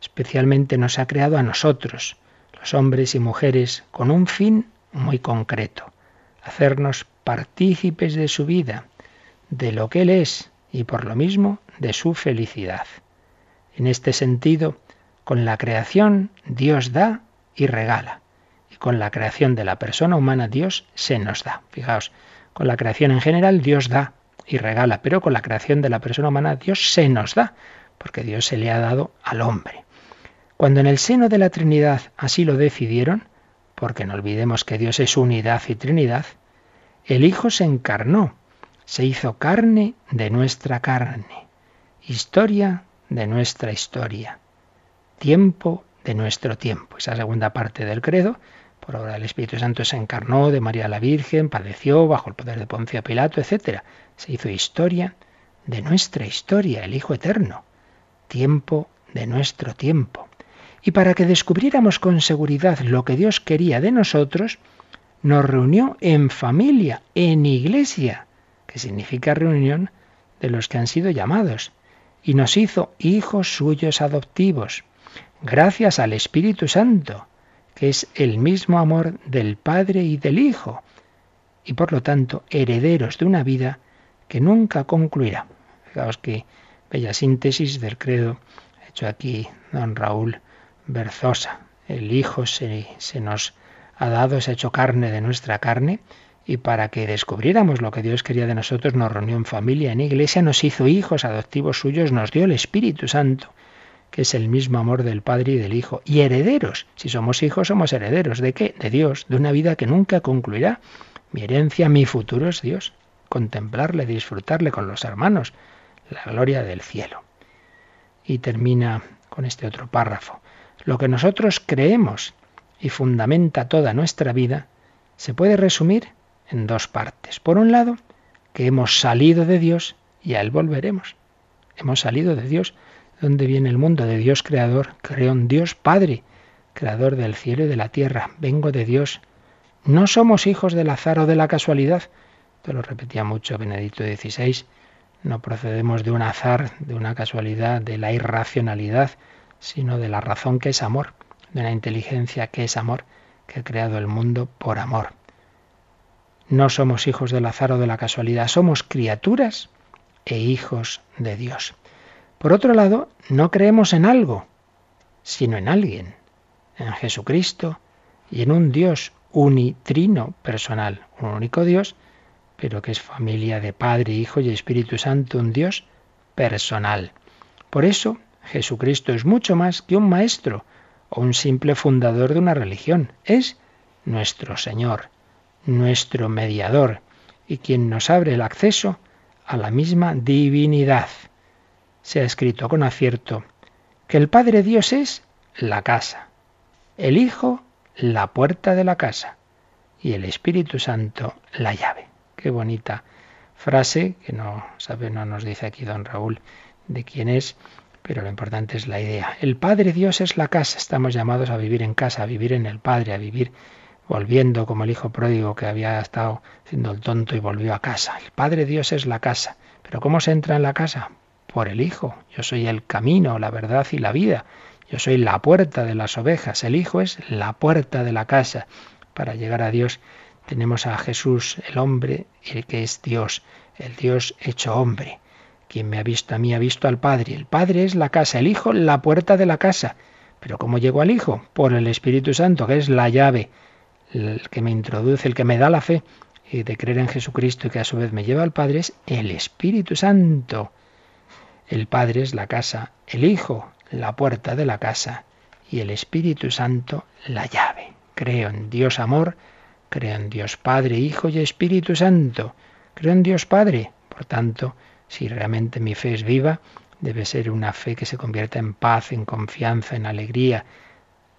Especialmente nos ha creado a nosotros, los hombres y mujeres, con un fin muy concreto, hacernos partícipes de su vida, de lo que Él es y por lo mismo de su felicidad. En este sentido, con la creación Dios da y regala. Y con la creación de la persona humana Dios se nos da. Fijaos, con la creación en general Dios da y regala, pero con la creación de la persona humana Dios se nos da, porque Dios se le ha dado al hombre. Cuando en el seno de la Trinidad así lo decidieron, porque no olvidemos que Dios es unidad y Trinidad, el Hijo se encarnó, se hizo carne de nuestra carne, historia de nuestra historia tiempo de nuestro tiempo. Esa segunda parte del credo, por obra del Espíritu Santo, se encarnó de María la Virgen, padeció bajo el poder de Poncio Pilato, etc. Se hizo historia de nuestra historia, el Hijo Eterno, tiempo de nuestro tiempo. Y para que descubriéramos con seguridad lo que Dios quería de nosotros, nos reunió en familia, en iglesia, que significa reunión de los que han sido llamados, y nos hizo hijos suyos adoptivos gracias al Espíritu Santo, que es el mismo amor del Padre y del Hijo, y por lo tanto herederos de una vida que nunca concluirá. Fijaos que bella síntesis del credo hecho aquí don Raúl Berzosa. El Hijo se, se nos ha dado, se ha hecho carne de nuestra carne, y para que descubriéramos lo que Dios quería de nosotros, nos reunió en familia, en iglesia, nos hizo hijos adoptivos suyos, nos dio el Espíritu Santo que es el mismo amor del Padre y del Hijo. Y herederos. Si somos hijos, somos herederos. ¿De qué? De Dios, de una vida que nunca concluirá. Mi herencia, mi futuro es Dios. Contemplarle, disfrutarle con los hermanos. La gloria del cielo. Y termina con este otro párrafo. Lo que nosotros creemos y fundamenta toda nuestra vida se puede resumir en dos partes. Por un lado, que hemos salido de Dios y a Él volveremos. Hemos salido de Dios dónde viene el mundo? De Dios creador, creó un Dios Padre, creador del cielo y de la tierra. Vengo de Dios. No somos hijos del azar o de la casualidad. Esto lo repetía mucho Benedicto XVI. No procedemos de un azar, de una casualidad, de la irracionalidad, sino de la razón que es amor, de una inteligencia que es amor, que ha creado el mundo por amor. No somos hijos del azar o de la casualidad, somos criaturas e hijos de Dios. Por otro lado, no creemos en algo, sino en alguien, en Jesucristo y en un Dios unitrino personal, un único Dios, pero que es familia de Padre, Hijo y Espíritu Santo, un Dios personal. Por eso, Jesucristo es mucho más que un maestro o un simple fundador de una religión. Es nuestro Señor, nuestro mediador y quien nos abre el acceso a la misma divinidad. Se ha escrito con acierto que el Padre Dios es la casa, el Hijo la puerta de la casa y el Espíritu Santo la llave. Qué bonita frase que no sabe, no nos dice aquí don Raúl de quién es, pero lo importante es la idea. El Padre Dios es la casa, estamos llamados a vivir en casa, a vivir en el Padre, a vivir volviendo como el hijo pródigo que había estado siendo el tonto y volvió a casa. El Padre Dios es la casa. Pero ¿cómo se entra en la casa? Por el Hijo. Yo soy el camino, la verdad y la vida. Yo soy la puerta de las ovejas. El Hijo es la puerta de la casa. Para llegar a Dios tenemos a Jesús, el hombre, el que es Dios, el Dios hecho hombre. Quien me ha visto a mí ha visto al Padre. El Padre es la casa, el Hijo la puerta de la casa. Pero ¿cómo llego al Hijo? Por el Espíritu Santo, que es la llave el que me introduce, el que me da la fe y de creer en Jesucristo y que a su vez me lleva al Padre es el Espíritu Santo. El Padre es la casa, el Hijo la puerta de la casa y el Espíritu Santo la llave. Creo en Dios amor, creo en Dios Padre, Hijo y Espíritu Santo. Creo en Dios Padre. Por tanto, si realmente mi fe es viva, debe ser una fe que se convierta en paz, en confianza, en alegría.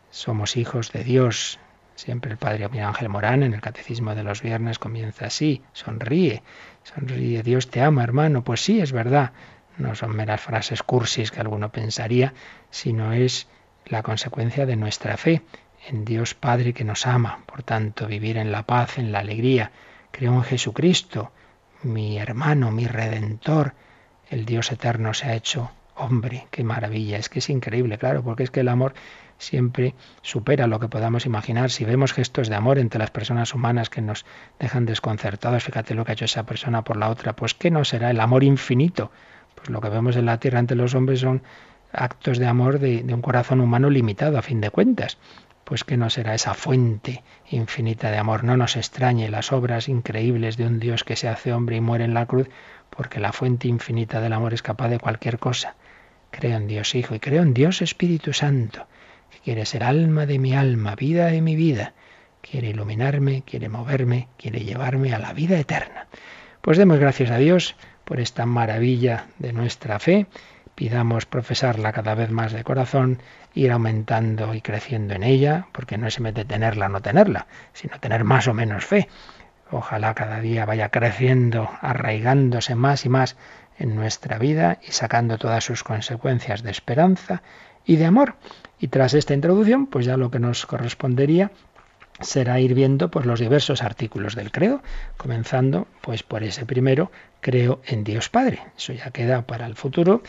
Somos hijos de Dios, Siempre el padre Miguel Ángel Morán en el Catecismo de los Viernes comienza así, sonríe, sonríe, Dios te ama, hermano. Pues sí, es verdad, no son meras frases cursis que alguno pensaría, sino es la consecuencia de nuestra fe en Dios Padre que nos ama. Por tanto, vivir en la paz, en la alegría. Creo en Jesucristo, mi hermano, mi redentor. El Dios eterno se ha hecho hombre. Qué maravilla, es que es increíble, claro, porque es que el amor siempre supera lo que podamos imaginar. Si vemos gestos de amor entre las personas humanas que nos dejan desconcertados, fíjate lo que ha hecho esa persona por la otra, pues ¿qué no será el amor infinito? Pues lo que vemos en la tierra entre los hombres son actos de amor de, de un corazón humano limitado, a fin de cuentas. Pues que no será esa fuente infinita de amor. No nos extrañe las obras increíbles de un Dios que se hace hombre y muere en la cruz, porque la fuente infinita del amor es capaz de cualquier cosa. Creo en Dios Hijo y creo en Dios Espíritu Santo quiere ser alma de mi alma, vida de mi vida, quiere iluminarme, quiere moverme, quiere llevarme a la vida eterna. Pues demos gracias a Dios por esta maravilla de nuestra fe, pidamos profesarla cada vez más de corazón, ir aumentando y creciendo en ella, porque no es de tenerla o no tenerla, sino tener más o menos fe. Ojalá cada día vaya creciendo, arraigándose más y más en nuestra vida y sacando todas sus consecuencias de esperanza y de amor. Y tras esta introducción, pues ya lo que nos correspondería será ir viendo pues los diversos artículos del credo, comenzando pues por ese primero, creo en Dios Padre. Eso ya queda para el futuro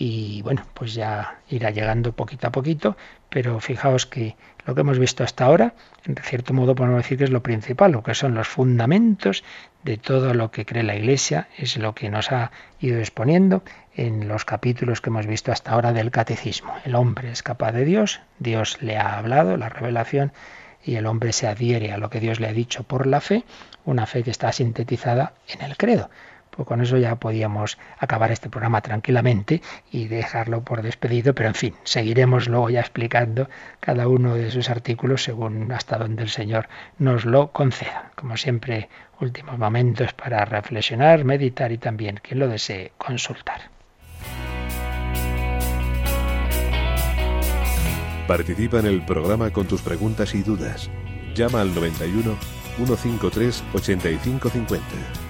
y bueno, pues ya irá llegando poquito a poquito, pero fijaos que lo que hemos visto hasta ahora, en cierto modo podemos decir que es lo principal, lo que son los fundamentos de todo lo que cree la Iglesia, es lo que nos ha ido exponiendo en los capítulos que hemos visto hasta ahora del catecismo. El hombre es capaz de Dios, Dios le ha hablado, la revelación, y el hombre se adhiere a lo que Dios le ha dicho por la fe, una fe que está sintetizada en el credo. Pues con eso ya podíamos acabar este programa tranquilamente y dejarlo por despedido, pero en fin, seguiremos luego ya explicando cada uno de sus artículos según hasta donde el Señor nos lo conceda. Como siempre, últimos momentos para reflexionar, meditar y también, quien lo desee, consultar. Participa en el programa con tus preguntas y dudas. Llama al 91 153 8550.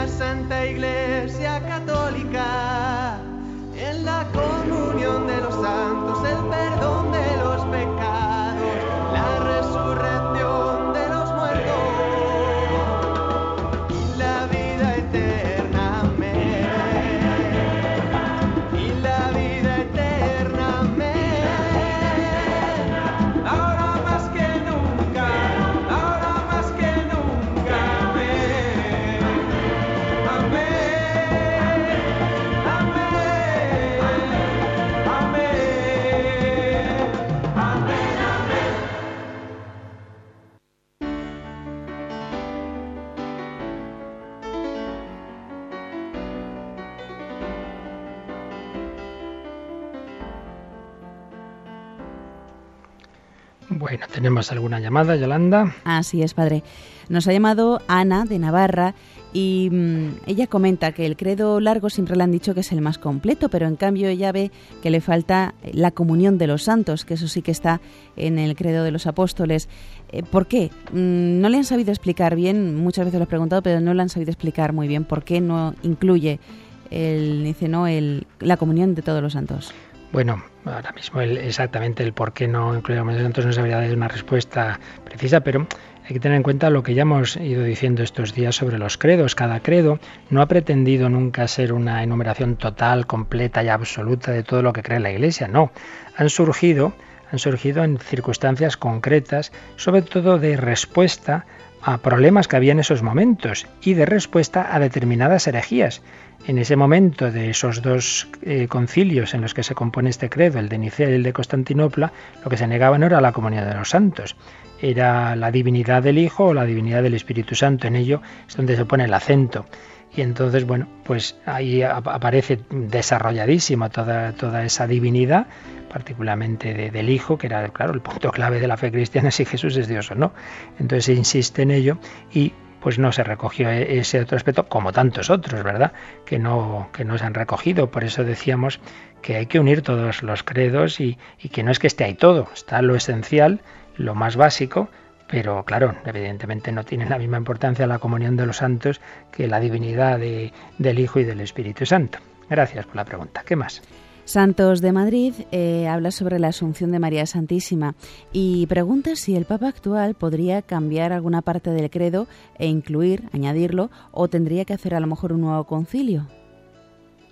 la Santa Iglesia Católica, Bueno, tenemos alguna llamada, Yolanda. Así es, padre. Nos ha llamado Ana de Navarra y mm, ella comenta que el credo largo siempre le han dicho que es el más completo, pero en cambio ella ve que le falta la comunión de los santos, que eso sí que está en el credo de los apóstoles. Eh, ¿Por qué? Mm, No le han sabido explicar bien, muchas veces lo he preguntado, pero no le han sabido explicar muy bien por qué no incluye el, dice, no, el, la comunión de todos los santos. Bueno, ahora mismo exactamente el por qué no incluíamos a santos no sabría dar una respuesta precisa, pero hay que tener en cuenta lo que ya hemos ido diciendo estos días sobre los credos. Cada credo no ha pretendido nunca ser una enumeración total, completa y absoluta de todo lo que cree la Iglesia, no. Han surgido, han surgido en circunstancias concretas, sobre todo de respuesta a problemas que había en esos momentos y de respuesta a determinadas herejías. En ese momento de esos dos eh, concilios en los que se compone este credo, el de Nicea y el de Constantinopla, lo que se negaba no era la comunión de los santos, era la divinidad del Hijo o la divinidad del Espíritu Santo. En ello es donde se pone el acento. Y entonces, bueno, pues ahí ap- aparece desarrolladísima toda, toda esa divinidad, particularmente de- del Hijo, que era, claro, el punto clave de la fe cristiana, si Jesús es Dios o no. Entonces se insiste en ello y pues no se recogió e- ese otro aspecto, como tantos otros, ¿verdad? Que no, que no se han recogido. Por eso decíamos que hay que unir todos los credos y, y que no es que esté ahí todo, está lo esencial, lo más básico, pero claro, evidentemente no tiene la misma importancia la comunión de los santos que la divinidad de- del Hijo y del Espíritu Santo. Gracias por la pregunta. ¿Qué más? Santos de Madrid eh, habla sobre la Asunción de María Santísima y pregunta si el Papa actual podría cambiar alguna parte del credo e incluir, añadirlo, o tendría que hacer a lo mejor un nuevo concilio.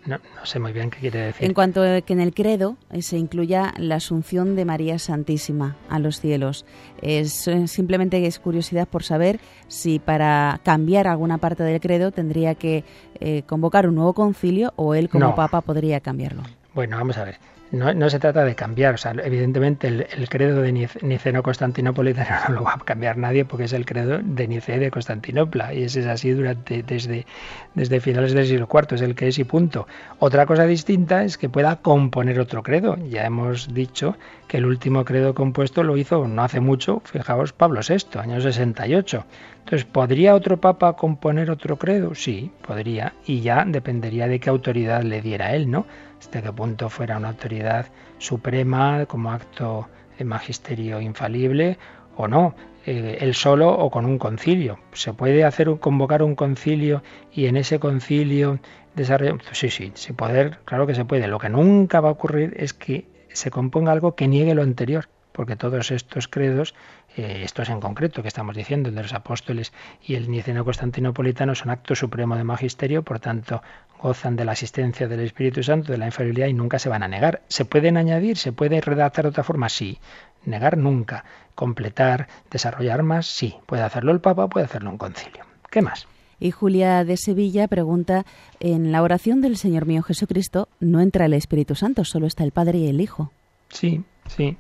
No, no sé muy bien qué quiere decir. En cuanto a que en el credo eh, se incluya la Asunción de María Santísima a los cielos. Es eh, simplemente es curiosidad por saber si para cambiar alguna parte del credo tendría que eh, convocar un nuevo concilio o él como No. Papa podría cambiarlo. Bueno, vamos a ver. No, se trata de cambiar, o sea, evidentemente el, credo de Nice- niceno-constantinopolitano no lo va a cambiar nadie porque es el credo de Nicea de Constantinopla y ese es así durante desde, desde finales del siglo IV, es el que es y punto. Otra cosa distinta es que pueda componer otro credo. Ya hemos dicho que el último credo compuesto lo hizo no hace mucho, fijaos, Pablo VI, año 68. Entonces, ¿podría otro papa componer otro credo? Sí, podría, y ya dependería de qué autoridad le diera él, ¿no? Hasta qué punto fuera una autoridad suprema como acto de magisterio infalible o no, eh, él solo o con un concilio. ¿Se puede hacer convocar un concilio y en ese concilio desarrollar? Sí, sí, sí poder, claro que se puede. Lo que nunca va a ocurrir es que se componga algo que niegue lo anterior, porque todos estos credos, eh, estos en concreto que estamos diciendo, el de los apóstoles y el niceno constantinopolitano, son acto supremo de magisterio, por tanto gozan de la asistencia del Espíritu Santo, de la infalibilidad y nunca se van a negar. ¿Se pueden añadir? ¿Se puede redactar de otra forma? Sí. Negar nunca. Completar, desarrollar más, sí. Puede hacerlo el Papa, puede hacerlo un concilio. ¿Qué más? Y Julia de Sevilla pregunta, en la oración del Señor mío Jesucristo no entra el Espíritu Santo, solo está el Padre y el Hijo. Sí, sí.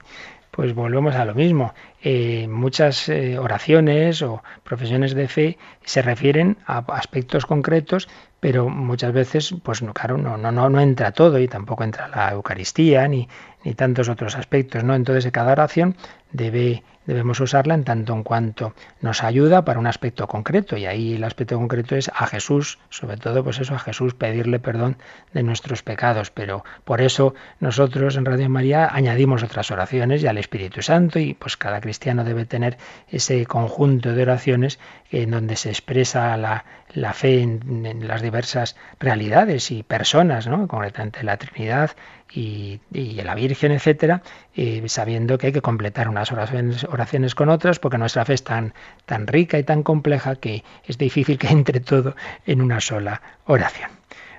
Pues volvemos a lo mismo. Eh, muchas eh, oraciones o profesiones de fe se refieren a aspectos concretos, pero muchas veces, pues claro, no, no, no, no entra todo y tampoco entra la Eucaristía ni, ni tantos otros aspectos, ¿no? Entonces cada oración debe debemos usarla en tanto en cuanto nos ayuda para un aspecto concreto. Y ahí el aspecto concreto es a Jesús, sobre todo pues eso a Jesús pedirle perdón de nuestros pecados, pero por eso nosotros en Radio María añadimos otras oraciones y al Espíritu Santo. Y pues cada cristiano debe tener ese conjunto de oraciones en donde se expresa la, fe en, las diversas realidades y personas, ¿no? concretamente la Trinidad, y, la Virgen, etcétera, sabiendo que hay que completar unas oraciones, oraciones, con otras, porque nuestra fe es tan, tan rica y tan compleja que es difícil que entre todo en una sola oración.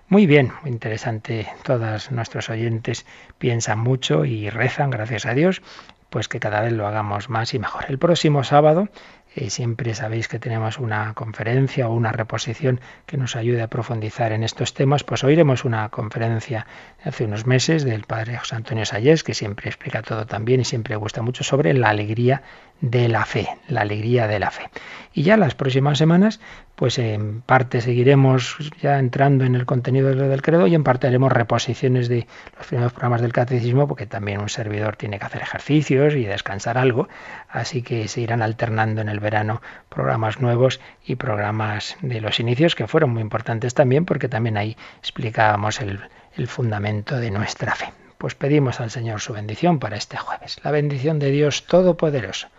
Muy bien, muy interesante. Todos nuestros oyentes piensan mucho y rezan, gracias a Dios, pues que cada vez lo hagamos más y mejor. El próximo sábado eh, siempre sabéis que tenemos una conferencia o una reposición que nos ayude a profundizar en estos temas. Pues oiremos una conferencia hace unos meses del padre José Antonio Sayés, que siempre explica todo también y siempre gusta mucho sobre la alegría de la fe, la alegría de la fe. Y ya las próximas semanas, pues en parte seguiremos ya entrando en el contenido del credo y en parte haremos reposiciones de los primeros programas del catecismo, porque también un servidor tiene que hacer ejercicios y descansar algo, así que se irán alternando en el verano programas nuevos y programas de los inicios que fueron muy importantes también, porque también ahí explicábamos el, el fundamento de nuestra fe. Pues pedimos al Señor su bendición para este jueves. La bendición de Dios Todopoderoso,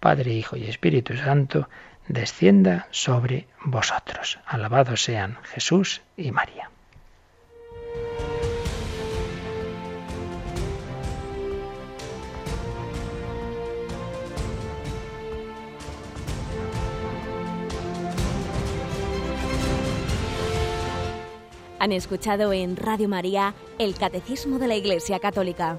Padre, Hijo y Espíritu Santo, descienda sobre vosotros. Alabados sean Jesús y María. Han escuchado en Radio María el Catecismo de la Iglesia Católica,